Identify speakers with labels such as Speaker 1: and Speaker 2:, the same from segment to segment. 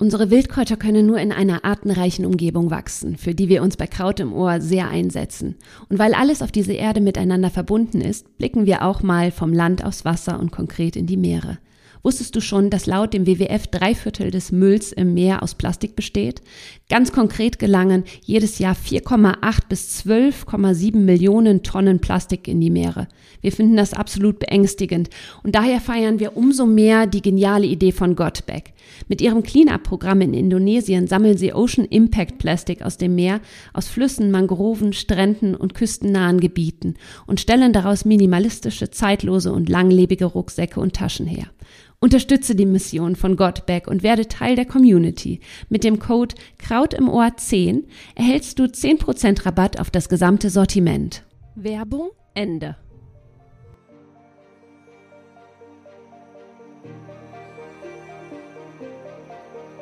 Speaker 1: Unsere Wildkräuter können nur in einer artenreichen Umgebung wachsen, für die wir uns bei Kraut im Ohr sehr einsetzen. Und weil alles auf dieser Erde miteinander verbunden ist, blicken wir auch mal vom Land aufs Wasser und konkret in die Meere. Wusstest du schon, dass laut dem WWF drei Viertel des Mülls im Meer aus Plastik besteht? Ganz konkret gelangen jedes Jahr 4,8 bis 12,7 Millionen Tonnen Plastik in die Meere. Wir finden das absolut beängstigend und daher feiern wir umso mehr die geniale Idee von Gotback. Mit ihrem Cleanup-Programm in Indonesien sammeln sie Ocean Impact Plastik aus dem Meer, aus Flüssen, Mangroven, Stränden und küstennahen Gebieten und stellen daraus minimalistische, zeitlose und langlebige Rucksäcke und Taschen her. Unterstütze die Mission von Godback und werde Teil der Community. Mit dem Code Kraut im Ohr 10 erhältst du 10% Rabatt auf das gesamte Sortiment. Werbung Ende.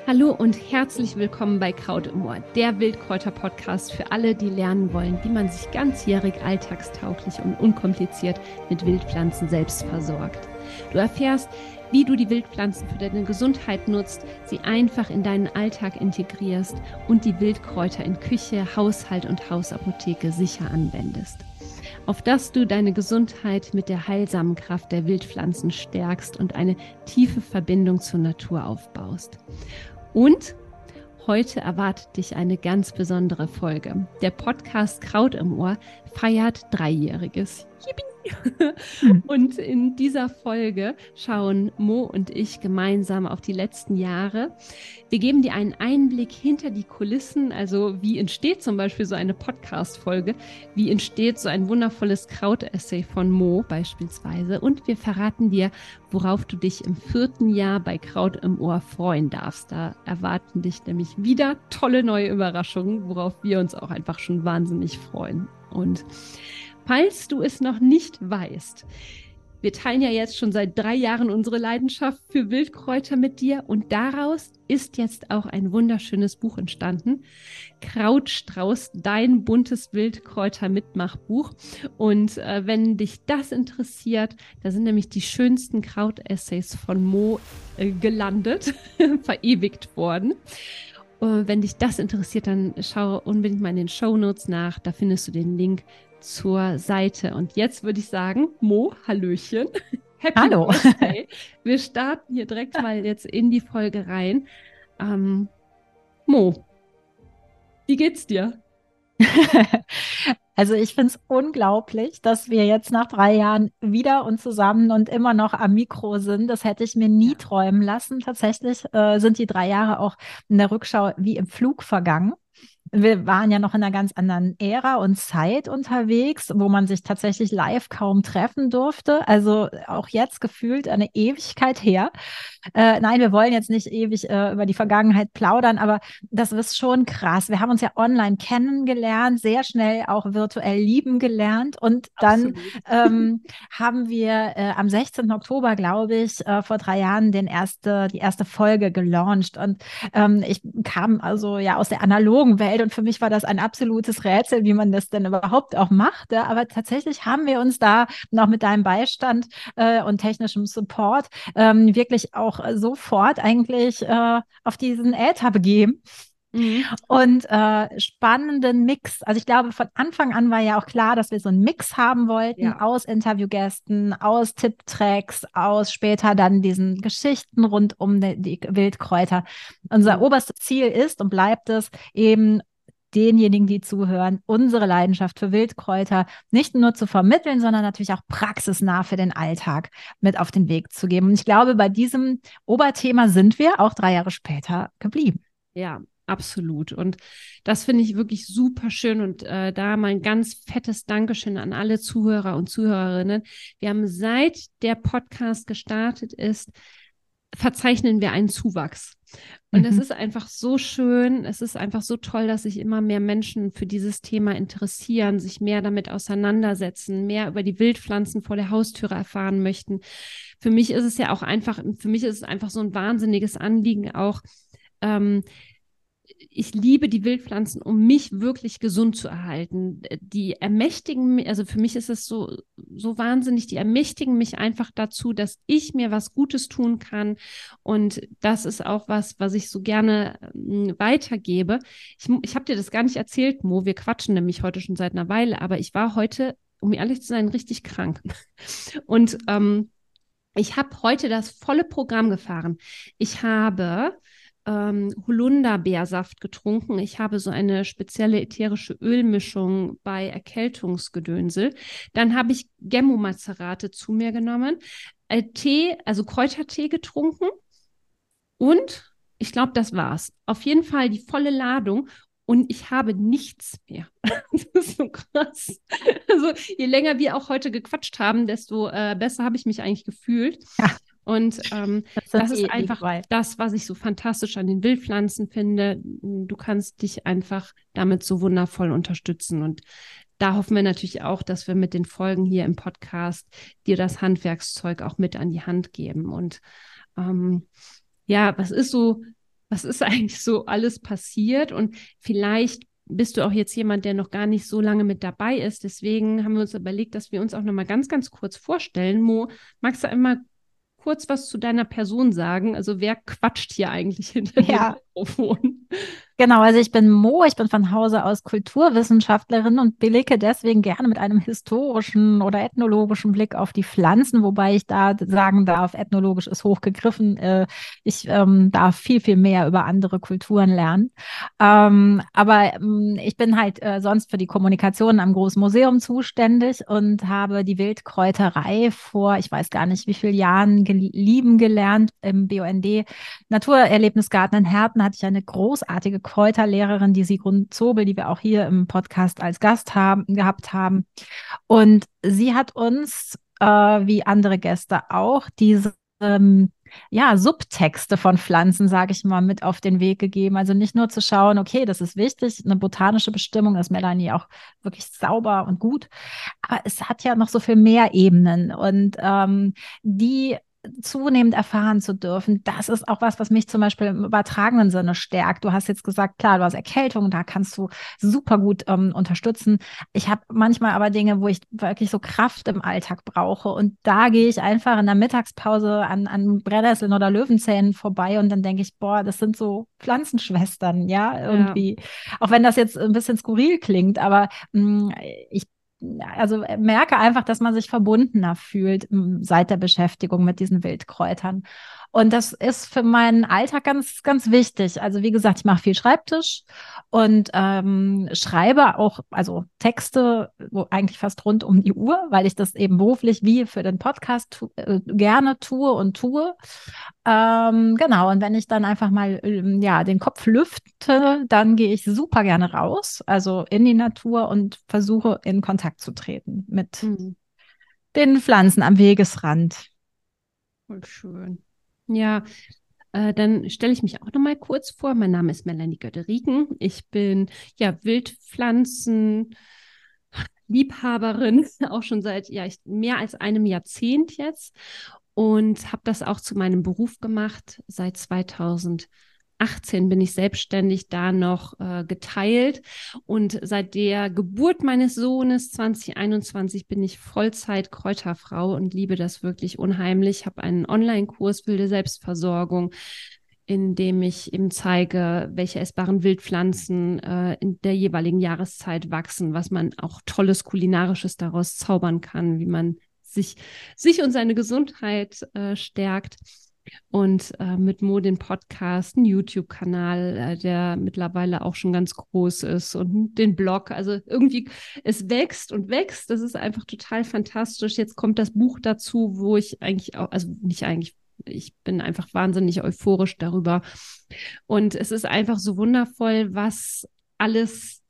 Speaker 1: Hallo und herzlich willkommen bei Kraut im Ohr, der Wildkräuter-Podcast für alle, die lernen wollen, wie man sich ganzjährig alltagstauglich und unkompliziert mit Wildpflanzen selbst versorgt. Du erfährst, wie du die Wildpflanzen für deine Gesundheit nutzt, sie einfach in deinen Alltag integrierst und die Wildkräuter in Küche, Haushalt und Hausapotheke sicher anwendest. Auf dass du deine Gesundheit mit der heilsamen Kraft der Wildpflanzen stärkst und eine tiefe Verbindung zur Natur aufbaust. Und heute erwartet dich eine ganz besondere Folge. Der Podcast Kraut im Ohr feiert Dreijähriges. Yippie! Und in dieser Folge schauen Mo und ich gemeinsam auf die letzten Jahre. Wir geben dir einen Einblick hinter die Kulissen, also wie entsteht zum Beispiel so eine Podcast-Folge, wie entsteht so ein wundervolles Kraut-Essay von Mo beispielsweise. Und wir verraten dir, worauf du dich im vierten Jahr bei Kraut im Ohr freuen darfst. Da erwarten dich nämlich wieder tolle neue Überraschungen, worauf wir uns auch einfach schon wahnsinnig freuen. Und Falls du es noch nicht weißt, wir teilen ja jetzt schon seit drei Jahren unsere Leidenschaft für Wildkräuter mit dir und daraus ist jetzt auch ein wunderschönes Buch entstanden. Krautstrauß, dein buntes Wildkräuter-Mitmachbuch. Und äh, wenn dich das interessiert, da sind nämlich die schönsten Krautessays von Mo äh, gelandet, verewigt worden. Wenn dich das interessiert, dann schau unbedingt mal in den Show Notes nach. Da findest du den Link zur Seite. Und jetzt würde ich sagen, Mo, Hallöchen.
Speaker 2: Happy Hallo. Birthday.
Speaker 1: Wir starten hier direkt mal jetzt in die Folge rein. Ähm, Mo, wie geht's dir?
Speaker 2: Also ich finde es unglaublich, dass wir jetzt nach drei Jahren wieder und zusammen und immer noch am Mikro sind. Das hätte ich mir nie träumen lassen. Tatsächlich äh, sind die drei Jahre auch in der Rückschau wie im Flug vergangen wir waren ja noch in einer ganz anderen Ära und Zeit unterwegs, wo man sich tatsächlich live kaum treffen durfte. Also auch jetzt gefühlt eine Ewigkeit her. Äh, nein, wir wollen jetzt nicht ewig äh, über die Vergangenheit plaudern, aber das ist schon krass. Wir haben uns ja online kennengelernt, sehr schnell auch virtuell lieben gelernt und dann ähm, haben wir äh, am 16. Oktober, glaube ich, äh, vor drei Jahren den erste, die erste Folge gelauncht und ähm, ich kam also ja aus der analogen Welt und für mich war das ein absolutes Rätsel, wie man das denn überhaupt auch macht. Aber tatsächlich haben wir uns da noch mit deinem Beistand äh, und technischem Support ähm, wirklich auch auch sofort eigentlich äh, auf diesen Äther begeben. Mhm. Und äh, spannenden Mix. Also ich glaube, von Anfang an war ja auch klar, dass wir so einen Mix haben wollten ja. aus Interviewgästen, aus Tipptracks, aus später dann diesen Geschichten rund um die, die Wildkräuter. Unser mhm. oberstes Ziel ist und bleibt es eben denjenigen, die zuhören, unsere Leidenschaft für Wildkräuter nicht nur zu vermitteln, sondern natürlich auch praxisnah für den Alltag mit auf den Weg zu geben. Und ich glaube, bei diesem Oberthema sind wir auch drei Jahre später geblieben.
Speaker 1: Ja, absolut. Und das finde ich wirklich super schön. Und äh, da mal ein ganz fettes Dankeschön an alle Zuhörer und Zuhörerinnen. Wir haben seit der Podcast gestartet ist, verzeichnen wir einen Zuwachs. Und es mhm. ist einfach so schön, es ist einfach so toll, dass sich immer mehr Menschen für dieses Thema interessieren, sich mehr damit auseinandersetzen, mehr über die Wildpflanzen vor der Haustüre erfahren möchten. Für mich ist es ja auch einfach, für mich ist es einfach so ein wahnsinniges Anliegen auch, ähm, ich liebe die Wildpflanzen, um mich wirklich gesund zu erhalten. Die ermächtigen mich, also für mich ist es so, so wahnsinnig, die ermächtigen mich einfach dazu, dass ich mir was Gutes tun kann. Und das ist auch was, was ich so gerne äh, weitergebe. Ich, ich habe dir das gar nicht erzählt, Mo. Wir quatschen nämlich heute schon seit einer Weile, aber ich war heute, um ehrlich zu sein, richtig krank. Und ähm, ich habe heute das volle Programm gefahren. Ich habe ähm, Holunderbeersaft getrunken. Ich habe so eine spezielle ätherische Ölmischung bei Erkältungsgedönsel. Dann habe ich Gemmo-Mazerate zu mir genommen, äh, Tee, also Kräutertee getrunken und ich glaube, das war's. Auf jeden Fall die volle Ladung und ich habe nichts mehr. das ist so krass. Also je länger wir auch heute gequatscht haben, desto äh, besser habe ich mich eigentlich gefühlt. Ja. Und ähm, das, das ist einfach Fall. das, was ich so fantastisch an den Wildpflanzen finde. Du kannst dich einfach damit so wundervoll unterstützen. Und da hoffen wir natürlich auch, dass wir mit den Folgen hier im Podcast dir das Handwerkszeug auch mit an die Hand geben. Und ähm, ja, was ist so, was ist eigentlich so alles passiert? Und vielleicht bist du auch jetzt jemand, der noch gar nicht so lange mit dabei ist. Deswegen haben wir uns überlegt, dass wir uns auch noch mal ganz, ganz kurz vorstellen. Mo, magst du einmal kurz was zu deiner Person sagen? Also wer quatscht hier eigentlich hinter ja. Mikrofon?
Speaker 2: Genau, also ich bin Mo, ich bin von Hause aus Kulturwissenschaftlerin und blicke deswegen gerne mit einem historischen oder ethnologischen Blick auf die Pflanzen, wobei ich da sagen darf, ethnologisch ist hochgegriffen. Äh, ich ähm, darf viel, viel mehr über andere Kulturen lernen. Ähm, aber ähm, ich bin halt äh, sonst für die Kommunikation am Großen Museum zuständig und habe die Wildkräuterei vor, ich weiß gar nicht wie vielen Jahren gel lieben gelernt. Im BUND Naturerlebnisgarten in Herten hatte ich eine großartige Kräuterlehrerin, die Sigrun Zobel, die wir auch hier im Podcast als Gast haben, gehabt haben. Und sie hat uns, äh, wie andere Gäste auch, diese ähm, ja, Subtexte von Pflanzen, sage ich mal, mit auf den Weg gegeben. Also nicht nur zu schauen, okay, das ist wichtig, eine botanische Bestimmung, ist Melanie auch wirklich sauber und gut, aber es hat ja noch so viel mehr Ebenen und ähm, die zunehmend erfahren zu dürfen, das ist auch was, was mich zum Beispiel im übertragenen Sinne stärkt. Du hast jetzt gesagt, klar, du hast Erkältung, da kannst du super gut ähm, unterstützen. Ich habe manchmal aber Dinge, wo ich wirklich so Kraft im Alltag brauche und da gehe ich einfach in der Mittagspause an, an Brennnesseln oder Löwenzähnen vorbei und dann denke ich, boah, das sind so Pflanzenschwestern, ja, irgendwie. Ja. Auch wenn das jetzt ein bisschen skurril klingt, aber mh, mm, ich also äh, merke einfach, dass man sich verbundener fühlt seit der Beschäftigung mit diesen Wildkräutern. Und das ist für meinen Alltag ganz, ganz wichtig. Also wie gesagt, ich mache viel Schreibtisch und ähm, schreibe auch, also Texte wo eigentlich fast rund um die Uhr, weil ich das eben beruflich wie für den Podcast tu äh, gerne tue und tue. Ähm, genau, und wenn ich dann einfach mal ähm, ja, den Kopf lüfte, dann gehe ich super gerne raus, also in die Natur und versuche in Kontakt zu treten mit mhm. den Pflanzen am Wegesrand.
Speaker 1: Voll schön. Ja, äh, dann stelle ich mich auch noch mal kurz vor. Mein Name ist Melanie Götteriken. Ich bin ja Wildpflanzen. Liebhaberin, auch schon seit ja, ich, mehr als einem Jahrzehnt jetzt und habe das auch zu meinem Beruf gemacht seit 2000. 18 bin ich selbstständig da noch äh, geteilt und seit der Geburt meines Sohnes 2021 bin ich Vollzeit Kräuterfrau und liebe das wirklich unheimlich. Habe einen Online-Kurs wilde Selbstversorgung, in dem ich eben zeige, welche essbaren Wildpflanzen äh, in der jeweiligen Jahreszeit wachsen, was man auch tolles kulinarisches daraus zaubern kann, wie man sich sich und seine Gesundheit äh, stärkt und äh, mit Mo den Podcast, einen YouTube-Kanal, äh, der mittlerweile auch schon ganz groß ist und den Blog. Also irgendwie, es wächst und wächst. Das ist einfach total fantastisch. Jetzt kommt das Buch dazu, wo ich eigentlich auch, also nicht eigentlich, ich bin einfach wahnsinnig euphorisch darüber. Und es ist einfach so wundervoll, was alles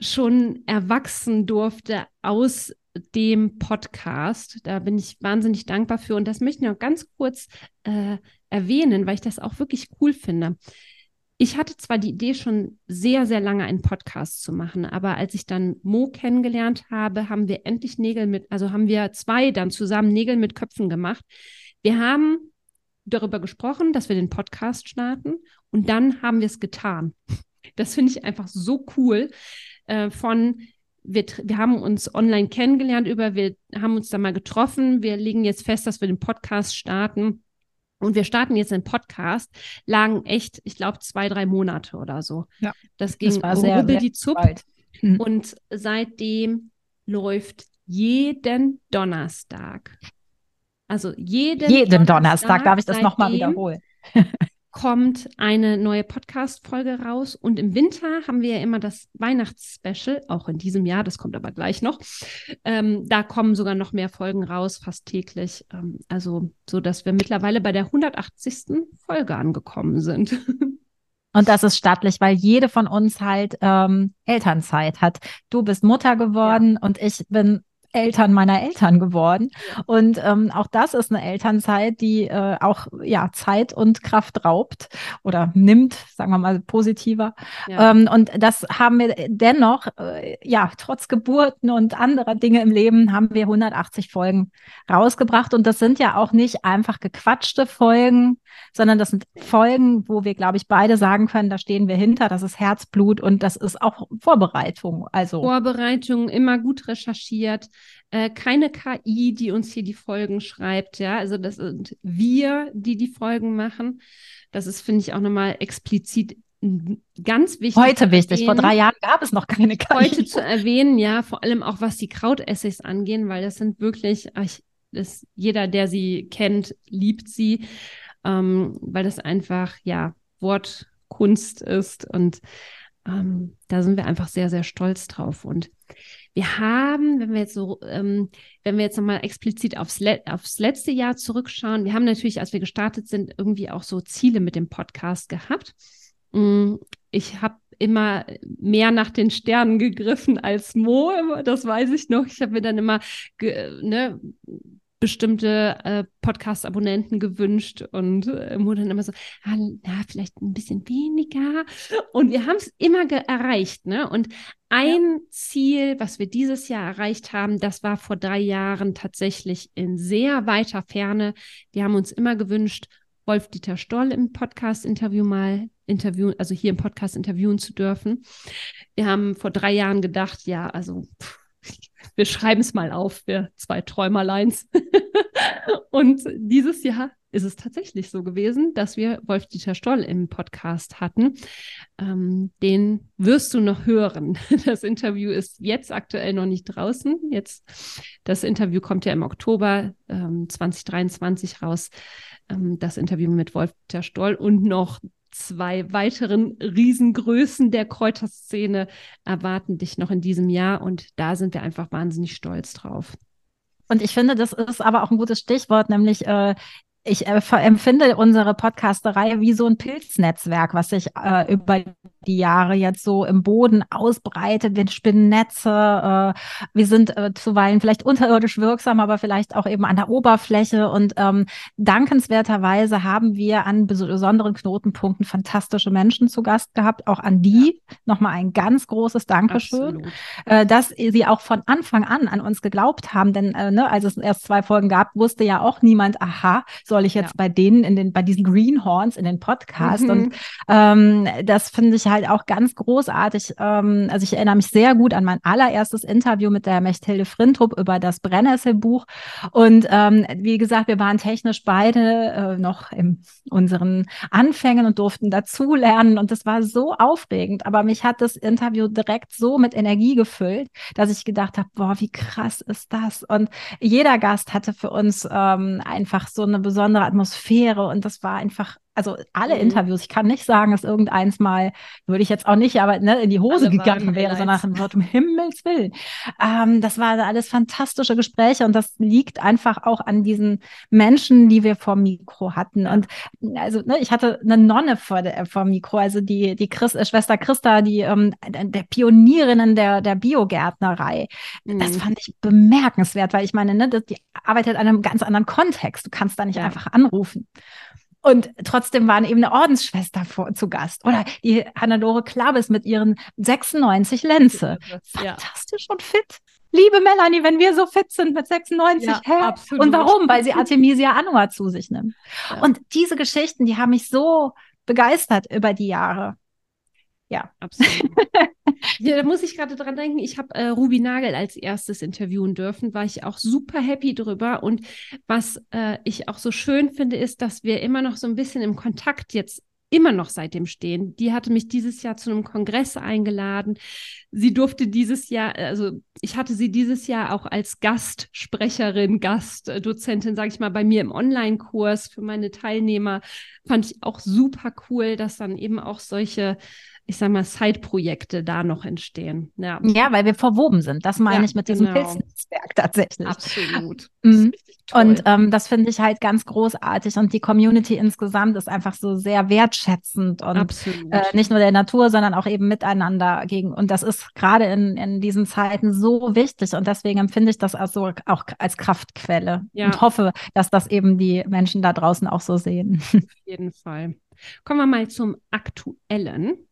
Speaker 1: schon erwachsen durfte aus dem Podcast. Da bin ich wahnsinnig dankbar für. Und das möchte ich noch ganz kurz äh, erwähnen, weil ich das auch wirklich cool finde. Ich hatte zwar die Idee, schon sehr, sehr lange einen Podcast zu machen, aber als ich dann Mo kennengelernt habe, haben wir endlich Nägel mit, also haben wir zwei dann zusammen Nägel mit Köpfen gemacht. Wir haben darüber gesprochen, dass wir den Podcast starten und dann haben wir es getan. Das finde ich einfach so cool. Äh, von wir, wir haben uns online kennengelernt über, wir haben uns da mal getroffen. Wir legen jetzt fest, dass wir den Podcast starten. Und wir starten jetzt einen Podcast, lagen echt, ich glaube, zwei, drei Monate oder so.
Speaker 2: Ja,
Speaker 1: das ging
Speaker 2: das war sehr,
Speaker 1: die Zup.
Speaker 2: Mhm.
Speaker 1: Und seitdem läuft jeden Donnerstag. Also jeden,
Speaker 2: jeden Donnerstag, darf ich das nochmal wiederholen.
Speaker 1: Kommt eine neue Podcast-Folge raus. Und im Winter haben wir ja immer das Weihnachtsspecial, auch in diesem Jahr, das kommt aber gleich noch. Ähm, da kommen sogar noch mehr Folgen raus, fast täglich. Ähm, also, so dass wir mittlerweile bei der 180. Folge angekommen sind.
Speaker 2: Und das ist stattlich, weil jede von uns halt ähm, Elternzeit hat. Du bist Mutter geworden ja. und ich bin Eltern meiner Eltern geworden. Und ähm, auch das ist eine Elternzeit, die äh, auch ja Zeit und Kraft raubt oder nimmt, sagen wir mal positiver. Ja. Ähm, und das haben wir dennoch, äh, ja, trotz Geburten und anderer Dinge im Leben, haben wir 180 Folgen rausgebracht. Und das sind ja auch nicht einfach gequatschte Folgen, sondern das sind Folgen, wo wir, glaube ich, beide sagen können, da stehen wir hinter, das ist Herzblut und das ist auch Vorbereitung. Also
Speaker 1: Vorbereitung, immer gut recherchiert äh, keine KI, die uns hier die Folgen schreibt, ja. Also das sind wir, die die Folgen machen. Das ist, finde ich, auch nochmal explizit ganz wichtig.
Speaker 2: Heute wichtig. Vor drei Jahren gab es noch keine KI.
Speaker 1: Heute zu erwähnen, ja, vor allem auch was die Krautessays angehen, weil das sind wirklich, ich, das, jeder, der sie kennt, liebt sie, ähm, weil das einfach, ja, Wortkunst ist und ähm, da sind wir einfach sehr, sehr stolz drauf. Und wir haben, wenn wir jetzt so, ähm, wenn wir jetzt nochmal explizit aufs, Le aufs letzte Jahr zurückschauen, wir haben natürlich, als wir gestartet sind, irgendwie auch so Ziele mit dem Podcast gehabt. Mm, ich habe immer mehr nach den Sternen gegriffen als Mo, das weiß ich noch. Ich habe mir dann immer ne, bestimmte äh, Podcast-Abonnenten gewünscht und äh, Mo dann immer so, ah, ja, vielleicht ein bisschen weniger. Und wir haben es immer erreicht, ne? Und ein ja. Ziel, was wir dieses Jahr erreicht haben, das war vor drei Jahren tatsächlich in sehr weiter Ferne. Wir haben uns immer gewünscht, Wolf-Dieter Stoll im Podcast-Interview mal interviewen, also hier im Podcast interviewen zu dürfen. Wir haben vor drei Jahren gedacht, ja, also pff, wir schreiben es mal auf, wir zwei Träumerleins. und dieses Jahr ist es tatsächlich so gewesen, dass wir Wolf-Dieter Stoll im Podcast hatten. Ähm, den wirst du noch hören. Das Interview ist jetzt aktuell noch nicht draußen. Jetzt, das Interview kommt ja im Oktober ähm, 2023 raus. Ähm, das Interview mit Wolf-Dieter Stoll und noch zwei weiteren Riesengrößen der Kräuterszene erwarten dich noch in diesem Jahr und da sind wir einfach wahnsinnig stolz drauf.
Speaker 2: Und ich finde, das ist aber auch ein gutes Stichwort, nämlich äh, ich äh, empfinde unsere Podcasterei wie so ein Pilznetzwerk, was sich äh, über die Jahre jetzt so im Boden ausbreitet. Wir spinnen Netze, äh, wir sind äh, zuweilen vielleicht unterirdisch wirksam, aber vielleicht auch eben an der Oberfläche. Und ähm, dankenswerterweise haben wir an besonderen Knotenpunkten fantastische Menschen zu Gast gehabt. Auch an die ja. nochmal ein ganz großes Dankeschön, äh, dass sie auch von Anfang an an uns geglaubt haben. Denn äh, ne, als es erst zwei Folgen gab, wusste ja auch niemand, aha, soll ich jetzt ja. bei denen in den, bei diesen Greenhorns in den Podcast? Mhm. Und ähm, das finde ich halt auch ganz großartig. Ähm, also ich erinnere mich sehr gut an mein allererstes Interview mit der Mechthilde Frintrup über das Brennnessel-Buch. Und ähm, wie gesagt, wir waren technisch beide äh, noch in unseren Anfängen und durften dazulernen. Und das war so aufregend. Aber mich hat das Interview direkt so mit Energie gefüllt, dass ich gedacht habe, boah, wie krass ist das? Und jeder Gast hatte für uns ähm, einfach so eine besondere Atmosphäre. Und das war einfach also alle mhm. Interviews, ich kann nicht sagen, dass irgendeins mal, würde ich jetzt auch nicht, aber ne, in die Hose alle gegangen wäre, so nach dem um Himmels Willen. Ähm, das war alles fantastische Gespräche und das liegt einfach auch an diesen Menschen, die wir vor Mikro hatten. Und also, ne, ich hatte eine Nonne vor, der, vor Mikro, also die, die Chris, äh, Schwester Christa, die ähm, der Pionierinnen der, der Biogärtnerei. Mhm. Das fand ich bemerkenswert, weil ich meine, ne, die arbeitet in einem ganz anderen Kontext. Du kannst da nicht ja. einfach anrufen. Und trotzdem waren eben eine Ordensschwester vor, zu Gast. Oder die Hannelore Klabes mit ihren 96 Lenze. Fantastisch ja. und fit. Liebe Melanie, wenn wir so fit sind mit 96, ja, hä? Absolut. Und warum? Weil sie Artemisia annua zu sich nimmt. Ja. Und diese Geschichten, die haben mich so begeistert über die Jahre. Ja.
Speaker 1: Absolut. ja, da muss ich gerade dran denken, ich habe äh, Ruby Nagel als erstes interviewen dürfen, war ich auch super happy drüber. Und was äh, ich auch so schön finde, ist, dass wir immer noch so ein bisschen im Kontakt jetzt immer noch seitdem stehen. Die hatte mich dieses Jahr zu einem Kongress eingeladen. Sie durfte dieses Jahr, also ich hatte sie dieses Jahr auch als Gastsprecherin, Gastdozentin, sage ich mal, bei mir im Online-Kurs für meine Teilnehmer. Fand ich auch super cool, dass dann eben auch solche ich sag mal, Side-Projekte da noch entstehen.
Speaker 2: Ja. ja, weil wir verwoben sind. Das meine ja, ich mit diesem genau. Pilznetzwerk tatsächlich.
Speaker 1: Absolut.
Speaker 2: Mhm. Und ähm, das finde ich halt ganz großartig. Und die Community insgesamt ist einfach so sehr wertschätzend und äh, nicht nur der Natur, sondern auch eben miteinander gegen. Und das ist gerade in, in diesen Zeiten so wichtig. Und deswegen empfinde ich das also auch als Kraftquelle ja. und hoffe, dass das eben die Menschen da draußen auch so sehen.
Speaker 1: Auf jeden Fall. Kommen wir mal zum Aktuellen.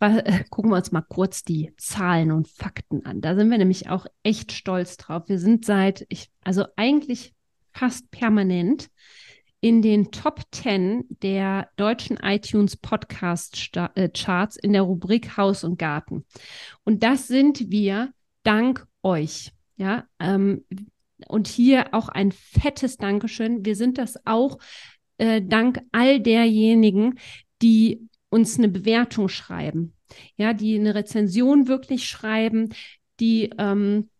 Speaker 1: Äh, gucken wir uns mal kurz die Zahlen und Fakten an. Da sind wir nämlich auch echt stolz drauf. Wir sind seit, ich, also eigentlich fast permanent in den Top 10 der deutschen iTunes Podcast äh, Charts in der Rubrik Haus und Garten. Und das sind wir dank euch. Ja, ähm, und hier auch ein fettes Dankeschön. Wir sind das auch äh, dank all derjenigen, die uns eine Bewertung schreiben, ja, die eine Rezension wirklich schreiben, die ähm,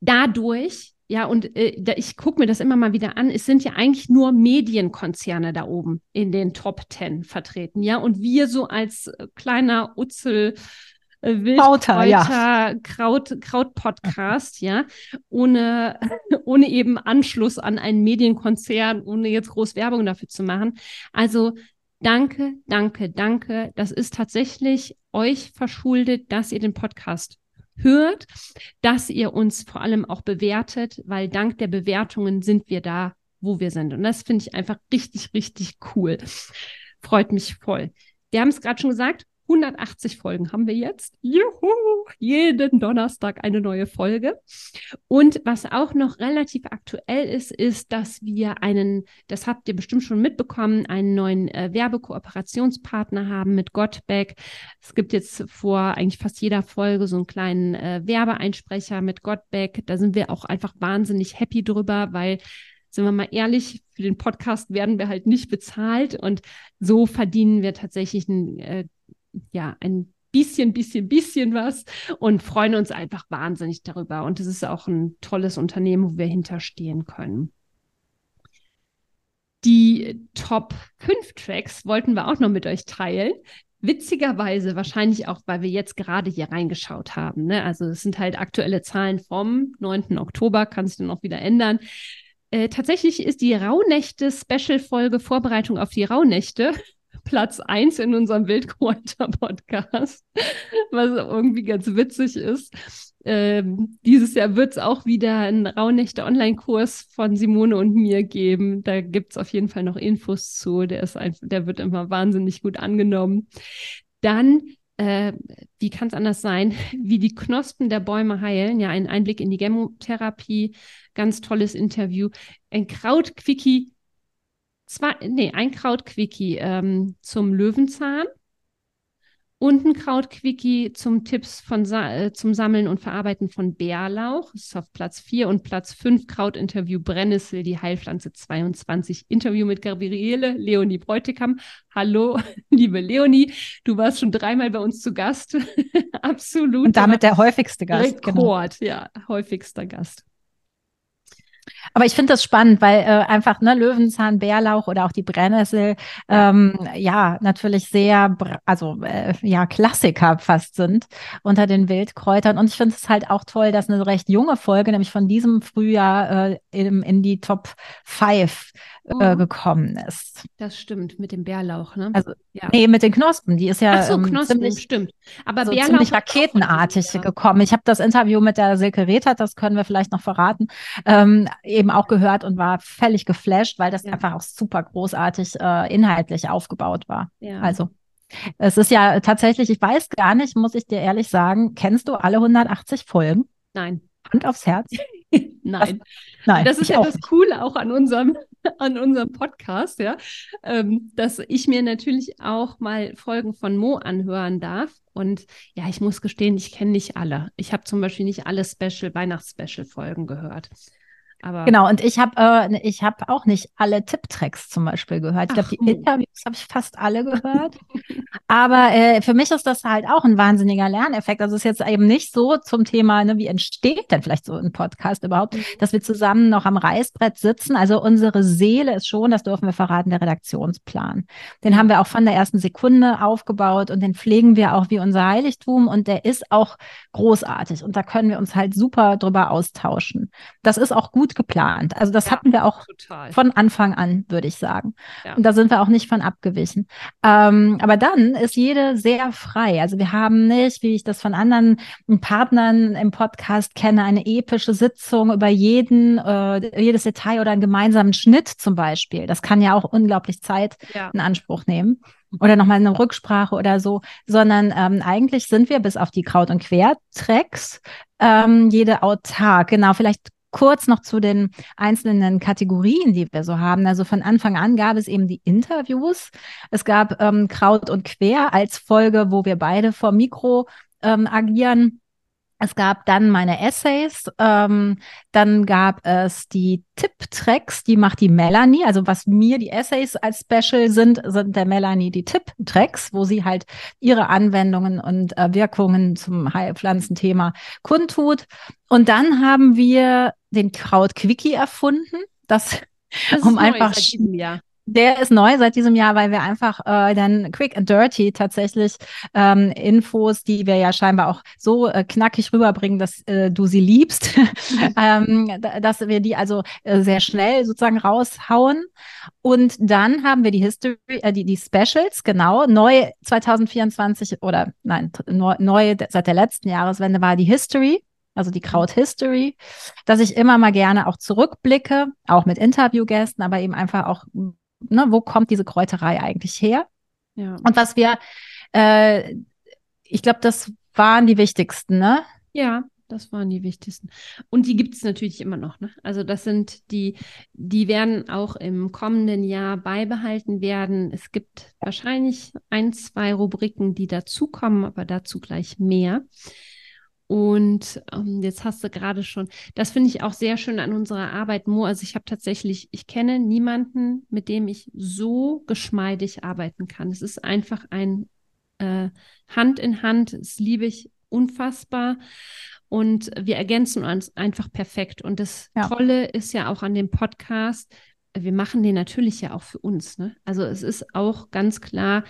Speaker 1: dadurch ja, und äh, da, ich gucke mir das immer mal wieder an. Es sind ja eigentlich nur Medienkonzerne da oben in den Top Ten vertreten, ja. Und wir so als äh, kleiner Utzel äh, Wildkräuter, ja. Kraut, Kraut-Podcast, ja, ohne, ohne eben Anschluss an einen Medienkonzern, ohne jetzt groß Werbung dafür zu machen. Also Danke, danke, danke. Das ist tatsächlich euch verschuldet, dass ihr den Podcast hört, dass ihr uns vor allem auch bewertet, weil dank der Bewertungen sind wir da, wo wir sind. Und das finde ich einfach richtig, richtig cool. Freut mich voll. Wir haben es gerade schon gesagt, 180 Folgen haben wir jetzt. Juhu! Jeden Donnerstag eine neue Folge. Und was auch noch relativ aktuell ist, ist, dass wir einen, das habt ihr bestimmt schon mitbekommen, einen neuen äh, Werbekooperationspartner haben mit Gottbeck. Es gibt jetzt vor eigentlich fast jeder Folge so einen kleinen äh, Werbeeinsprecher mit Gottbeck. Da sind wir auch einfach wahnsinnig happy drüber, weil sind wir mal ehrlich, für den Podcast werden wir halt nicht bezahlt und so verdienen wir tatsächlich ein äh, ja, ein bisschen, bisschen, bisschen was und freuen uns einfach wahnsinnig darüber. Und es ist auch ein tolles Unternehmen, wo wir hinterstehen können. Die Top 5 Tracks wollten wir auch noch mit euch teilen. Witzigerweise, wahrscheinlich auch, weil wir jetzt gerade hier reingeschaut haben. Ne? Also es sind halt aktuelle Zahlen vom 9. Oktober, kann sich dann auch wieder ändern. Äh, tatsächlich ist die Rauhnächte-Special-Folge Vorbereitung auf die Rauhnächte Platz 1 in unserem Wildkräuter-Podcast, was irgendwie ganz witzig ist. Ähm, dieses Jahr wird es auch wieder einen Rauhnächte-Online-Kurs von Simone und mir geben. Da gibt es auf jeden Fall noch Infos zu. Der, ist einfach, der wird immer wahnsinnig gut angenommen. Dann äh, wie kann es anders sein, wie die Knospen der Bäume heilen. Ja, ein Einblick in die Chemotherapie, ganz tolles Interview. Ein Krautquickie zwei, nee, ein Krautquickie ähm, zum Löwenzahn und ein Krautquickie zum Tipps von äh, zum Sammeln und Verarbeiten von Bärlauch. Das ist auf Platz 4 und Platz 5 Krautinterview Brennnessel, die Heilpflanze 22. Interview mit Gabriele Leonie Bräutigam. Hallo, liebe Leonie, du warst schon dreimal bei uns zu Gast. Absolut.
Speaker 2: Und damit der häufigste Gast.
Speaker 1: Genau. Rekord, genau. ja, häufigster Gast.
Speaker 2: Aber ich finde das spannend, weil äh, einfach ne, Löwenzahn, Bärlauch oder auch die Brennnessel ähm, ja natürlich sehr, also äh, ja Klassiker fast sind unter den Wildkräutern. Und ich finde es halt auch toll, dass eine recht junge Folge, nämlich von diesem Frühjahr äh, in, in die Top 5 äh, mhm. gekommen ist.
Speaker 1: Das stimmt, mit dem Bärlauch, ne?
Speaker 2: Also, ja. nee, mit den Knospen, die ist ja
Speaker 1: Ach so, ähm, Knospen, ziemlich, stimmt.
Speaker 2: Aber so Bärlauch ziemlich raketenartig gekommen. Ich habe das Interview mit der Silke Rethat, das können wir vielleicht noch verraten, ähm, eben auch gehört und war völlig geflasht, weil das ja. einfach auch super großartig äh, inhaltlich aufgebaut war. Ja. Also es ist ja tatsächlich, ich weiß gar nicht, muss ich dir ehrlich sagen, kennst du alle 180 Folgen?
Speaker 1: Nein.
Speaker 2: Hand aufs Herz?
Speaker 1: nein. Das, nein. Das ist ja das Coole auch an unserem an unserem Podcast, ja, ähm, dass ich mir natürlich auch mal Folgen von Mo anhören darf. Und ja, ich muss gestehen, ich kenne nicht alle. Ich habe zum Beispiel nicht alle Special, Weihnachts-Special-Folgen gehört.
Speaker 2: Aber genau, und ich habe äh, ich hab auch nicht alle Tipptracks zum Beispiel gehört. Ich glaube, die Interviews habe ich fast alle gehört. Aber äh, für mich ist das halt auch ein wahnsinniger Lerneffekt. Also es ist jetzt eben nicht so zum Thema, ne, wie entsteht denn vielleicht so ein Podcast überhaupt, mhm. dass wir zusammen noch am Reißbrett sitzen. Also unsere Seele ist schon, das dürfen wir verraten, der Redaktionsplan. Den haben wir auch von der ersten Sekunde aufgebaut und den pflegen wir auch wie unser Heiligtum und der ist auch großartig und da können wir uns halt super drüber austauschen. Das ist auch gut geplant. Also das ja, hatten wir auch total. von Anfang an, würde ich sagen. Ja. Und da sind wir auch nicht von abgewichen. Ähm, aber dann ist jede sehr frei. Also wir haben nicht, wie ich das von anderen Partnern im Podcast kenne, eine epische Sitzung über jeden, äh, jedes Detail oder einen gemeinsamen Schnitt zum Beispiel. Das kann ja auch unglaublich Zeit ja. in Anspruch nehmen oder nochmal eine Rücksprache oder so, sondern ähm, eigentlich sind wir bis auf die Kraut- und Quertracks ähm, jede autark. Genau, vielleicht kurz noch zu den einzelnen Kategorien, die wir so haben. Also von Anfang an gab es eben die Interviews. Es gab ähm, Kraut und Quer als Folge, wo wir beide vor Mikro ähm, agieren. Es gab dann meine Essays, ähm, dann gab es die Tipp-Tracks, die macht die Melanie. Also was mir die Essays als Special sind, sind der Melanie die Tipp-Tracks, wo sie halt ihre Anwendungen und äh, Wirkungen zum Heilpflanzenthema kundtut. Und dann haben wir den Kraut-Quickie erfunden. Das, das um einfach der ist neu seit diesem Jahr, weil wir einfach äh, dann quick and dirty tatsächlich ähm, Infos, die wir ja scheinbar auch so äh, knackig rüberbringen, dass äh, du sie liebst, ähm, dass wir die also äh, sehr schnell sozusagen raushauen. Und dann haben wir die History, äh, die, die Specials, genau, neu 2024 oder nein, neu, neu seit der letzten Jahreswende war die History also die Kraut History, dass ich immer mal gerne auch zurückblicke, auch mit Interviewgästen, aber eben einfach auch ne, wo kommt diese Kräuterei eigentlich her? Ja. Und was wir, äh, ich glaube, das waren die wichtigsten, ne?
Speaker 1: Ja, das waren die wichtigsten. Und die gibt es natürlich immer noch. Ne? Also das sind die, die werden auch im kommenden Jahr beibehalten werden. Es gibt wahrscheinlich ein, zwei Rubriken, die dazukommen, aber dazu gleich mehr. Und ähm, jetzt hast du gerade schon, das finde ich auch sehr schön an unserer Arbeit, Mo. Also ich habe tatsächlich, ich kenne niemanden, mit dem ich so geschmeidig arbeiten kann. Es ist einfach ein äh, Hand in Hand, das liebe ich unfassbar. Und wir ergänzen uns einfach perfekt. Und das ja. Tolle ist ja auch an dem Podcast, wir machen den natürlich ja auch für uns. Ne? Also es ist auch ganz klar,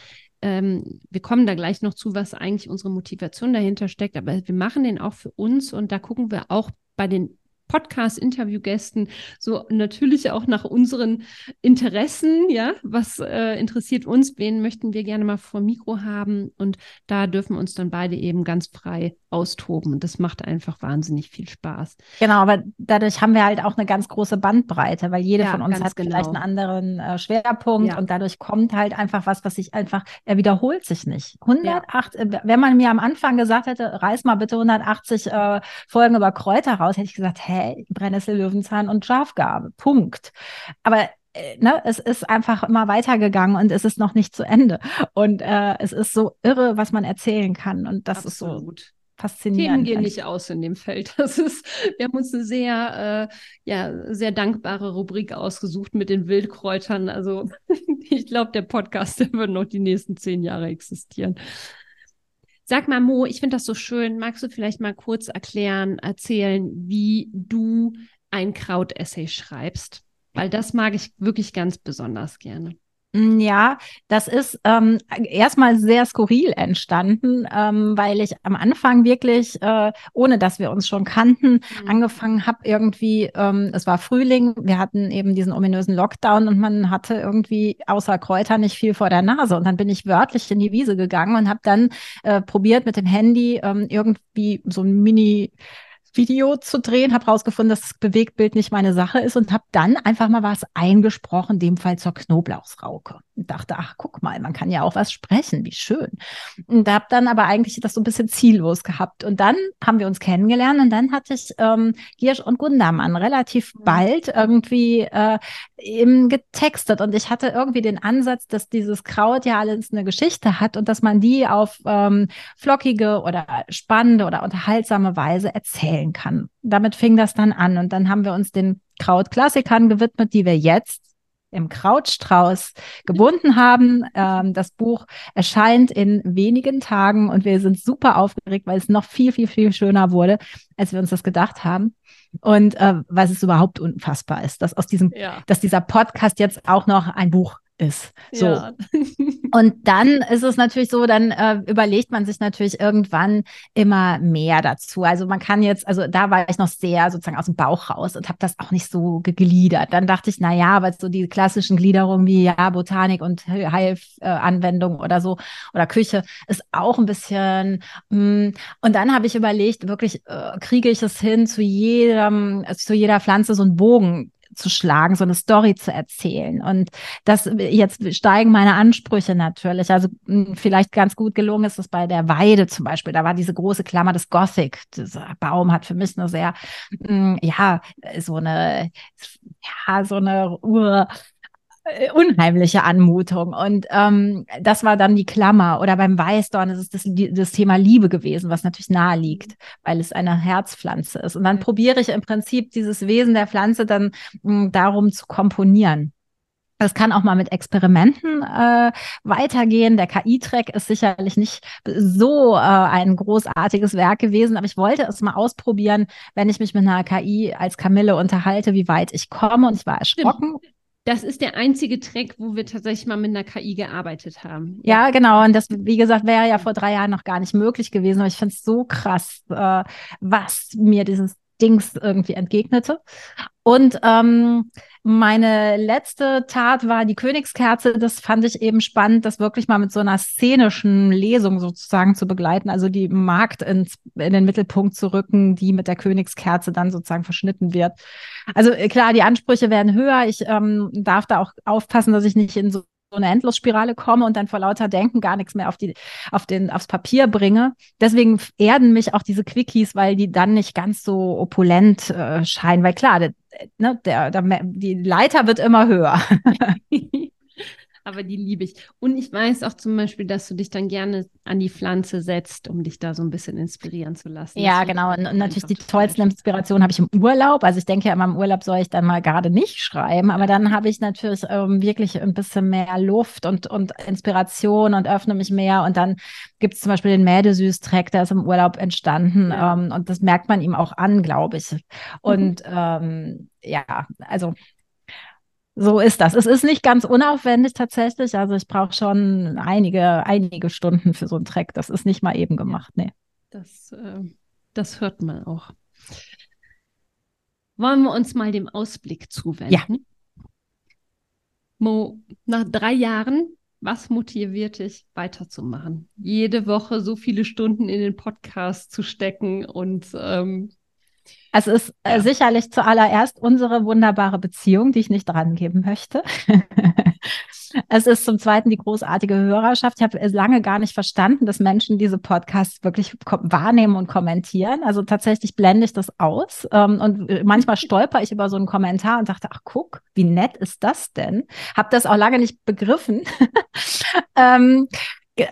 Speaker 1: ähm, wir kommen da gleich noch zu, was eigentlich unsere Motivation dahinter steckt, aber wir machen den auch für uns und da gucken wir auch bei den Podcast-Interviewgästen so natürlich auch nach unseren Interessen, ja, was äh, interessiert uns, wen möchten wir gerne mal vor Mikro haben und da dürfen wir uns dann beide eben ganz frei austoben und das macht einfach wahnsinnig viel Spaß.
Speaker 2: Genau, aber dadurch haben wir halt auch eine ganz große Bandbreite, weil jede ja, von uns hat genau. vielleicht einen anderen äh, Schwerpunkt ja. und dadurch kommt halt einfach was, was sich einfach, er wiederholt sich nicht. 108, ja. äh, wenn man mir am Anfang gesagt hätte, reiß mal bitte 180 äh, Folgen über Kräuter raus, hätte ich gesagt, hä, hä, Brennnessel, Löwenzahn und Schafgarbe. Punkt. Aber äh, Ne, es ist einfach immer weitergegangen und es ist noch nicht zu Ende. Und äh, es ist so irre, was man erzählen kann. Und das Absolut. ist so faszinierend.
Speaker 1: Themen gehen nicht aus in dem Feld. Das ist, wir haben uns eine sehr, äh, ja, sehr dankbare Rubrik ausgesucht mit den Wildkräutern. Also ich glaube, der Podcast, der wird noch die nächsten zehn Jahre existieren. Sag mal, Mo, ich finde das so schön. Magst du vielleicht mal kurz erklären, erzählen, wie du ein Krautessay schreibst? Weil das mag ich wirklich ganz besonders gerne.
Speaker 2: Mm, ja, das ist ähm, erstmal sehr skurril entstanden, ähm, weil ich am Anfang wirklich, äh, ohne dass wir uns schon kannten, mhm. angefangen habe irgendwie, ähm, es war Frühling, wir hatten eben diesen ominösen Lockdown und man hatte irgendwie außer Kräuter nicht viel vor der Nase. Und dann bin ich wörtlich in die Wiese gegangen und habe dann äh, probiert mit dem Handy ähm, irgendwie so ein Mini Video zu drehen, habe rausgefunden, dass das Bewegtbild nicht meine Sache ist und habe dann einfach mal was eingesprochen, in dem Fall zur Knoblauchsrauke. Und dachte, ach, guck mal, man kann ja auch was sprechen, wie schön. Und habe dann aber eigentlich das so ein bisschen ziellos gehabt. Und dann haben wir uns kennengelernt und dann hatte ich ähm, Giersch und Gundermann relativ mhm. bald irgendwie äh, eben getextet. Und ich hatte irgendwie den Ansatz, dass dieses Kraut ja alles eine Geschichte hat und dass man die auf ähm, flockige oder spannende oder unterhaltsame Weise erzählen kann. Damit fing das dann an. Und dann haben wir uns den Krautklassikern gewidmet, die wir jetzt im Krautstrauß gebunden haben. Ähm, das Buch erscheint in wenigen Tagen und wir sind super aufgeregt, weil es noch viel, viel, viel schöner wurde, als wir uns das gedacht haben. Und äh, was es überhaupt unfassbar ist, dass aus diesem, ja. dass dieser Podcast jetzt auch noch ein Buch ist. So. Ja. und dann ist es natürlich so, dann äh, überlegt man sich natürlich irgendwann immer mehr dazu. Also man kann jetzt, also da war ich noch sehr sozusagen aus dem Bauch raus und habe das auch nicht so gegliedert. Dann dachte ich, na ja, weil so die klassischen Gliederungen wie ja Botanik und Heilanwendung oder so oder Küche ist auch ein bisschen. Mh. Mm. Und dann habe ich überlegt, wirklich äh, kriege ich es hin, zu jedem, also zu jeder Pflanze so einen Bogen zu schlagen, so eine Story zu erzählen. Und das jetzt steigen meine Ansprüche natürlich. Also hm, vielleicht ganz gut gelungen ist es bei der Weide zum Beispiel. Da war diese große Klammer des Gothic. Dieser Baum hat für mich eine sehr, hm, ja, so eine, ja, so eine äh, unheimliche Anmutung. Und ähm, das war dann die Klammer. Oder beim Weißdorn ist es das, das Thema Liebe gewesen, was natürlich nahe liegt, mhm. weil es eine Herzpflanze ist. Und dann probiere ich im Prinzip dieses Wesen der Pflanze dann mh, hm, darum zu komponieren. Das kann auch mal mit Experimenten äh, weitergehen. Der KI-Track ist sicherlich nicht so äh, ein großartiges Werk gewesen, aber ich wollte es mal ausprobieren, wenn ich mich mit einer KI als Kamille unterhalte, wie weit ich komme. Und ich war erschrocken.
Speaker 1: Stimmt. Das ist der einzige Track, wo wir tatsächlich mal mit einer KI gearbeitet haben.
Speaker 2: Ja, genau. Und das, wie gesagt, wäre ja vor drei Jahren noch gar nicht möglich gewesen. Aber ich finde es so krass, äh, was mir dieses Dings irgendwie entgegnete. Und ähm, meine letzte Tat war die Königskerze. Das fand ich eben spannend, das wirklich mal mit so einer szenischen Lesung sozusagen zu begleiten, also die Markt ins, in den Mittelpunkt zu rücken, die mit der Königskerze dann sozusagen verschnitten wird. Also äh, klar, die Ansprüche werden höher. Ich ähm, darf da auch aufpassen, dass ich nicht in so eine Endlosspirale komme und dann vor lauter Denken gar nichts mehr auf die, auf den, aufs Papier bringe. Deswegen erden mich auch diese Quickies, weil die dann nicht ganz so opulent äh, scheinen. Weil klar, der, ne, der, der, die Leiter wird immer höher.
Speaker 1: aber die liebe ich. Und ich weiß auch zum Beispiel, dass du dich dann gerne an die Pflanze setzt, um dich da so ein bisschen inspirieren zu lassen.
Speaker 2: Ja, genau. Und, und natürlich die tollsten Inspirationen habe ich im Urlaub. Also ich denke ja immer, im Urlaub soll ich dann mal gerade nicht schreiben, aber dann habe ich natürlich ähm, wirklich ein bisschen mehr Luft und, und Inspiration und öffne mich mehr. Und dann gibt es zum Beispiel den Mädesüß-Track, der ist im Urlaub entstanden. Ja. Ähm, und das merkt man ihm auch an, glaube ich. Und mhm. ähm, ja, also so ist das. Es ist nicht ganz unaufwendig tatsächlich. Also ich brauche schon einige, einige Stunden für so einen Track. Das ist nicht mal eben gemacht. Nee.
Speaker 1: Das, äh, das hört man auch. Wollen wir uns mal dem Ausblick zuwenden? Ja. Mo, nach drei Jahren, was motiviert dich weiterzumachen? Jede Woche so viele Stunden in den Podcast zu stecken und ähm,
Speaker 2: es ist äh, sicherlich zuallererst unsere wunderbare Beziehung, die ich nicht drangeben möchte. es ist zum Zweiten die großartige Hörerschaft. Ich habe lange gar nicht verstanden, dass Menschen diese Podcasts wirklich wahrnehmen und kommentieren. Also tatsächlich blende ich das aus. Ähm, und äh, manchmal stolper ich über so einen Kommentar und dachte, ach guck, wie nett ist das denn? Habe das auch lange nicht begriffen.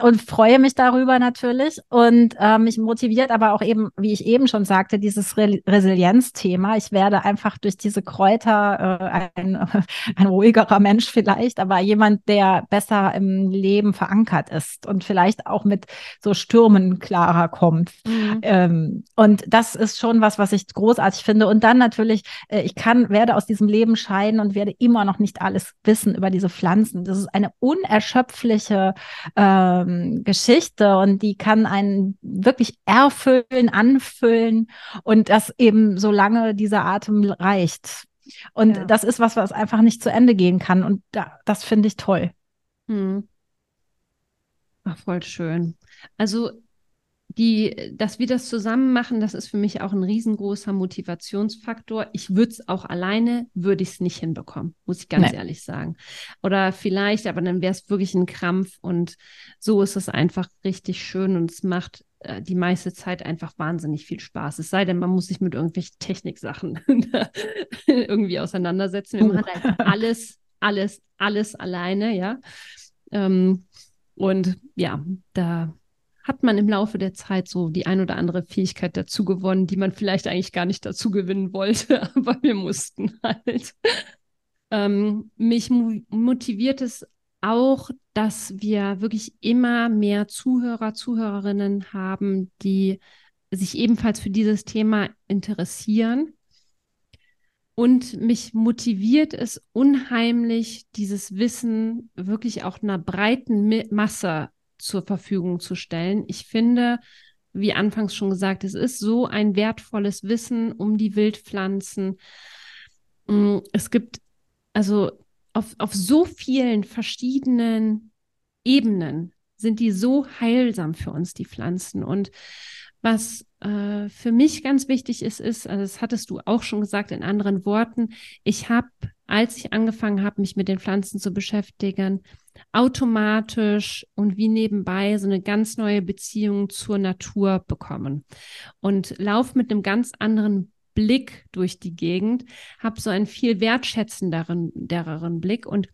Speaker 2: und freue mich darüber natürlich. Und äh, mich motiviert aber auch eben, wie ich eben schon sagte, dieses Re Resilienzthema. Ich werde einfach durch diese Kräuter äh, ein, ein ruhigerer Mensch vielleicht, aber jemand, der besser im Leben verankert ist und vielleicht auch mit so Stürmen klarer kommt. Mhm. Ähm, und das ist schon was, was ich großartig finde. Und dann natürlich, äh, ich kann, werde aus diesem Leben scheiden und werde immer noch nicht alles wissen über diese Pflanzen. Das ist eine unerschöpfliche äh, ähm, Geschichte und die kann einen wirklich erfüllen, anfüllen und das eben solange dieser Atem reicht. Und ja. das ist was, was einfach nicht zu Ende gehen kann und da, das finde ich toll. Hm.
Speaker 1: Ach, voll schön. Also die, dass wir das zusammen machen, das ist für mich auch ein riesengroßer Motivationsfaktor. Ich würde es auch alleine, würde ich es nicht hinbekommen, muss ich ganz nee. ehrlich sagen. Oder vielleicht, aber dann wäre es wirklich ein Krampf und so ist es einfach richtig schön und es macht äh, die meiste Zeit einfach wahnsinnig viel Spaß. Es sei denn, man muss sich mit irgendwelchen Techniksachen irgendwie auseinandersetzen. Wir machen einfach alles, alles, alles alleine, ja. Ähm, und ja, da hat man im Laufe der Zeit so die ein oder andere Fähigkeit dazu gewonnen, die man vielleicht eigentlich gar nicht dazu gewinnen wollte, aber wir mussten halt. Ähm, mich motiviert es auch, dass wir wirklich immer mehr Zuhörer, Zuhörerinnen haben, die sich ebenfalls für dieses Thema interessieren. Und mich motiviert es unheimlich, dieses Wissen wirklich auch einer breiten Masse zur Verfügung zu stellen. Ich finde, wie anfangs schon gesagt, es ist so ein wertvolles Wissen um die Wildpflanzen. Mm, es gibt also auf, auf so vielen verschiedenen Ebenen sind die so heilsam für uns, die Pflanzen. Und was äh, für mich ganz wichtig ist, ist, also das hattest du auch schon gesagt in anderen Worten, ich habe, als ich angefangen habe, mich mit den Pflanzen zu beschäftigen, automatisch und wie nebenbei so eine ganz neue Beziehung zur Natur bekommen. Und lauf mit einem ganz anderen Blick durch die Gegend, habe so einen viel wertschätzenderen Blick. Und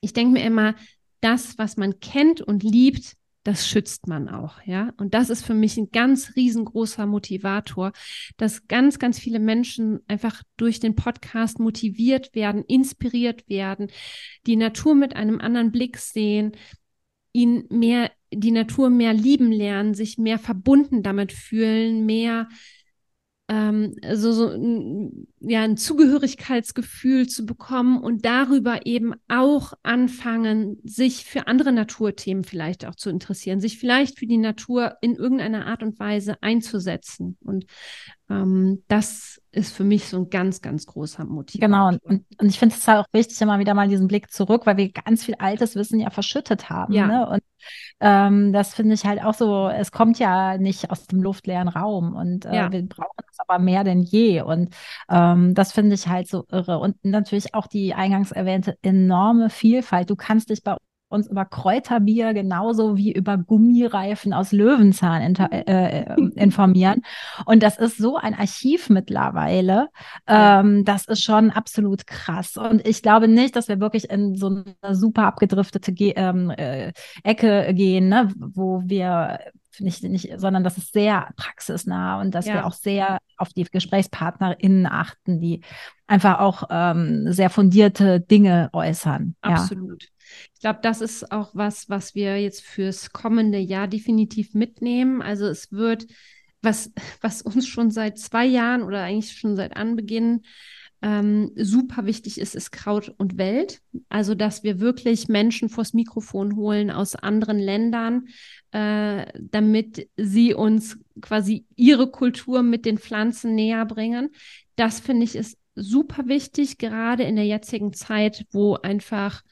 Speaker 1: ich denke mir immer, das, was man kennt und liebt, das schützt man auch, ja. Und das ist für mich ein ganz riesengroßer Motivator, dass ganz, ganz viele Menschen einfach durch den Podcast motiviert werden, inspiriert werden, die Natur mit einem anderen Blick sehen, ihn mehr, die Natur mehr lieben lernen, sich mehr verbunden damit fühlen, mehr ähm, so, so ein, ja, ein Zugehörigkeitsgefühl zu bekommen und darüber eben auch anfangen, sich für andere Naturthemen vielleicht auch zu interessieren, sich vielleicht für die Natur in irgendeiner Art und Weise einzusetzen. Und ähm, das ist für mich so ein ganz, ganz großer Motiv.
Speaker 2: Genau, und, und, ich finde es halt auch wichtig, immer wieder mal diesen Blick zurück, weil wir ganz viel altes Wissen ja verschüttet haben. Ja. Ne? Und ähm, das finde ich halt auch so, es kommt ja nicht aus dem luftleeren Raum und äh, ja. wir brauchen es aber mehr denn je. Und ähm, das finde ich halt so irre. Und natürlich auch die eingangs erwähnte enorme Vielfalt. Du kannst dich bei uns über Kräuterbier genauso wie über Gummireifen aus Löwenzahn äh, äh, informieren. Und das ist so ein Archiv mittlerweile. Ähm, das ist schon absolut krass. Und ich glaube nicht, dass wir wirklich in so eine super abgedriftete Ge ähm, äh, Ecke gehen, ne, wo wir nicht, nicht, sondern das ist sehr praxisnah und dass ja. wir auch sehr auf die GesprächspartnerInnen achten, die einfach auch ähm, sehr fundierte Dinge äußern.
Speaker 1: Absolut. Ja. Ich glaube, das ist auch was, was wir jetzt fürs kommende Jahr definitiv mitnehmen. Also es wird, was, was uns schon seit zwei Jahren oder eigentlich schon seit Anbeginn ähm, super wichtig ist, ist Kraut und Welt. Also, dass wir wirklich Menschen vors Mikrofon holen aus anderen Ländern, äh, damit sie uns quasi ihre Kultur mit den Pflanzen näher bringen. Das finde ich ist super wichtig, gerade in der jetzigen Zeit, wo einfach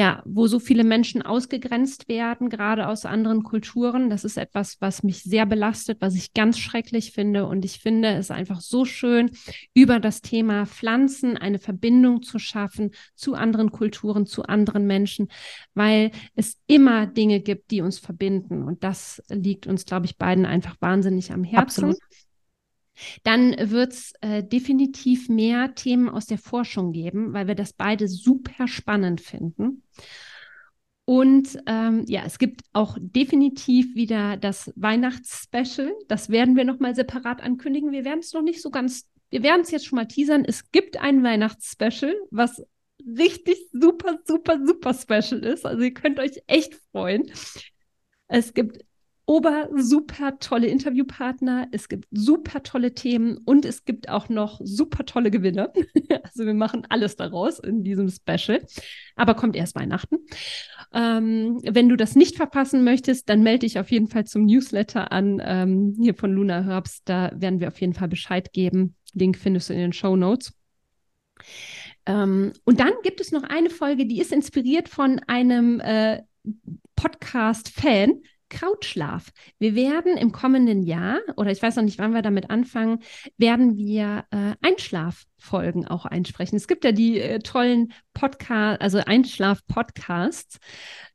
Speaker 1: ja, wo so viele Menschen ausgegrenzt werden, gerade aus anderen Kulturen. Das ist etwas, was mich sehr belastet, was ich ganz schrecklich finde. Und ich finde es einfach so schön, über das Thema Pflanzen eine Verbindung zu schaffen zu anderen Kulturen, zu anderen Menschen, weil es immer Dinge gibt, die uns verbinden. Und das liegt uns, glaube ich, beiden einfach wahnsinnig am Herzen. Absolut. Dann wird es äh, definitiv mehr Themen aus der Forschung geben, weil wir das beide super spannend finden. Und ähm, ja, es gibt auch definitiv wieder das Weihnachtsspecial. Das werden wir nochmal separat ankündigen. Wir werden es noch nicht so ganz, wir werden es jetzt schon mal teasern. Es gibt ein Weihnachtsspecial, was richtig super, super, super special ist. Also ihr könnt euch echt freuen. Es gibt ober super tolle Interviewpartner, es gibt super tolle Themen und es gibt auch noch super tolle Gewinner. also wir machen alles daraus in diesem Special. Aber kommt erst Weihnachten. Ähm, wenn du das nicht verpassen möchtest, dann melde dich auf jeden Fall zum Newsletter an, ähm, hier von Luna Herbst. Da werden wir auf jeden Fall Bescheid geben. Link findest du in den Show Notes. Ähm, und dann gibt es noch eine Folge, die ist inspiriert von einem äh, Podcast-Fan, Krautschlaf. Wir werden im kommenden Jahr, oder ich weiß noch nicht, wann wir damit anfangen, werden wir äh, Einschlaffolgen auch einsprechen. Es gibt ja die äh, tollen Podcast, also Einschlaf-Podcasts.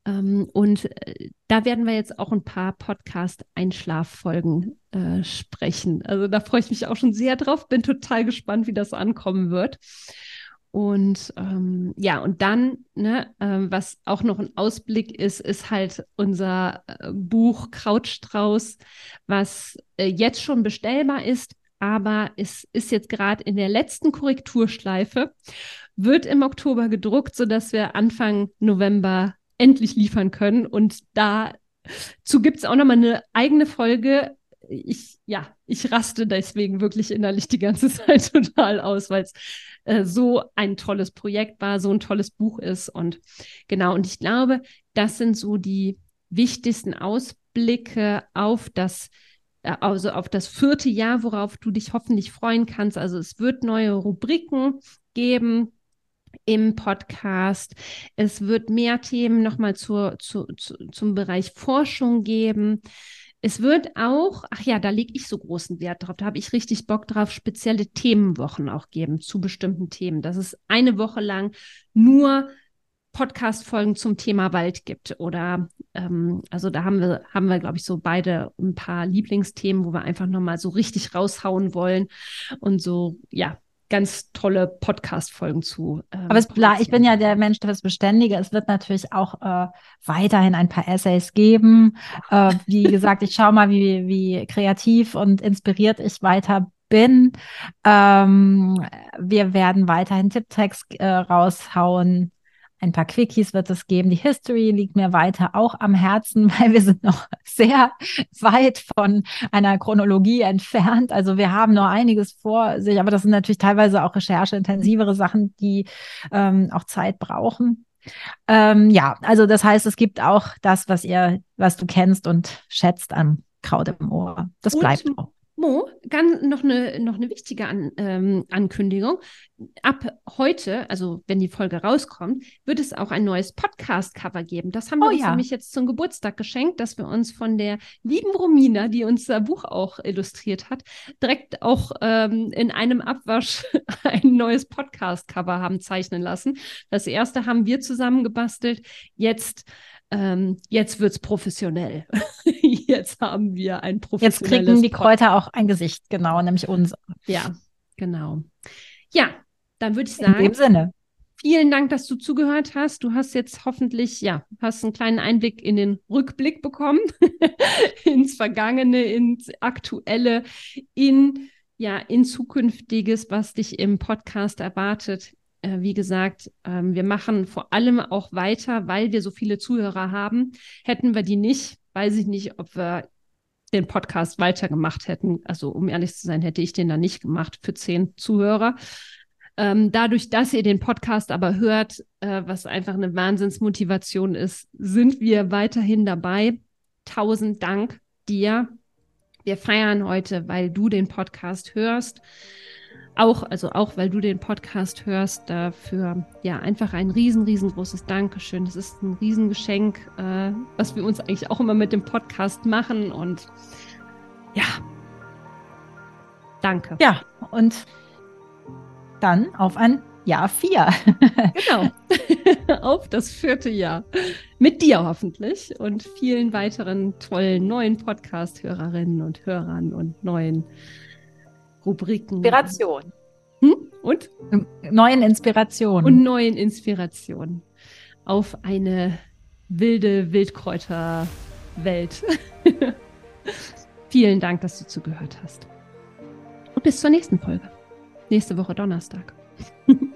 Speaker 1: Ähm, und äh, da werden wir jetzt auch ein paar Podcast-Einschlaffolgen äh, sprechen. Also da freue ich mich auch schon sehr drauf, bin total gespannt, wie das ankommen wird. Und ähm, ja, und dann, ne, äh, was auch noch ein Ausblick ist, ist halt unser äh, Buch Krautstrauß, was äh, jetzt schon bestellbar ist, aber es ist jetzt gerade in der letzten Korrekturschleife, wird im Oktober gedruckt, sodass wir Anfang November endlich liefern können. Und dazu gibt es auch nochmal eine eigene Folge. Ich, ja, ich raste deswegen wirklich innerlich die ganze Zeit total aus, weil es äh, so ein tolles Projekt war, so ein tolles Buch ist. Und genau, und ich glaube, das sind so die wichtigsten Ausblicke auf das äh, also auf das vierte Jahr, worauf du dich hoffentlich freuen kannst. Also es wird neue Rubriken geben im Podcast. Es wird mehr Themen nochmal zur, zu, zu, zum Bereich Forschung geben. Es wird auch, ach ja, da lege ich so großen Wert drauf, da habe ich richtig Bock drauf, spezielle Themenwochen auch geben zu bestimmten Themen, dass es eine Woche lang nur Podcast-Folgen zum Thema Wald gibt. Oder ähm, also da haben wir, haben wir, glaube ich, so beide ein paar Lieblingsthemen, wo wir einfach nochmal so richtig raushauen wollen und so, ja, ganz tolle Podcast-Folgen zu.
Speaker 2: Ähm, Aber es, ich bin ja der Mensch, der das Beständige. Es wird natürlich auch äh, weiterhin ein paar Essays geben. Äh, wie gesagt, ich schaue mal, wie, wie kreativ und inspiriert ich weiter bin. Ähm, wir werden weiterhin Tipptext äh, raushauen. Ein paar Quickies wird es geben. Die History liegt mir weiter auch am Herzen, weil wir sind noch sehr weit von einer Chronologie entfernt. Also wir haben noch einiges vor sich, aber das sind natürlich teilweise auch rechercheintensivere Sachen, die ähm, auch Zeit brauchen. Ähm, ja, also das heißt, es gibt auch das, was ihr, was du kennst und schätzt am Kraut im Ohr. Das bleibt auch.
Speaker 1: Mo, ganz noch eine, noch eine wichtige An, ähm, Ankündigung. Ab heute, also wenn die Folge rauskommt, wird es auch ein neues Podcast-Cover geben. Das haben wir oh, uns ja. nämlich jetzt zum Geburtstag geschenkt, dass wir uns von der lieben Romina, die unser Buch auch illustriert hat, direkt auch ähm, in einem Abwasch ein neues Podcast-Cover haben zeichnen lassen. Das erste haben wir zusammen gebastelt. Jetzt ähm, jetzt wird es professionell. jetzt haben wir ein professionelles.
Speaker 2: Jetzt kriegen die Kräuter auch ein Gesicht, genau, nämlich uns.
Speaker 1: Ja, genau. Ja, dann würde ich sagen.
Speaker 2: In dem Sinne.
Speaker 1: Vielen Dank, dass du zugehört hast. Du hast jetzt hoffentlich, ja, hast einen kleinen Einblick in den Rückblick bekommen, ins Vergangene, ins Aktuelle, in ja, in zukünftiges, was dich im Podcast erwartet. Äh, wie gesagt, ähm, wir machen vor allem auch weiter, weil wir so viele Zuhörer haben. Hätten wir die nicht, weiß ich nicht, ob wir den Podcast weitergemacht hätten. Also um ehrlich zu sein, hätte ich den dann nicht gemacht für zehn Zuhörer. Ähm, dadurch, dass ihr den Podcast aber hört, äh, was einfach eine Wahnsinnsmotivation ist, sind wir weiterhin dabei. Tausend Dank dir. Wir feiern heute, weil du den Podcast hörst auch, also auch weil du den Podcast hörst, dafür ja einfach ein riesen, riesengroßes Dankeschön. Das ist ein Riesengeschenk, äh, was wir uns eigentlich auch immer mit dem Podcast machen und ja, danke.
Speaker 2: Ja, und dann auf ein Jahr vier.
Speaker 1: genau, auf das vierte Jahr. Mit dir hoffentlich und vielen weiteren tollen neuen Podcast-Hörerinnen und Hörern und neuen Rubriken.
Speaker 2: Inspiration.
Speaker 1: Hm? Und?
Speaker 2: Neuen Inspirationen.
Speaker 1: Und neuen Inspirationen. Auf eine wilde Wildkräuterwelt. Vielen Dank, dass du zugehört hast. Und bis zur nächsten Folge. Nächste Woche Donnerstag.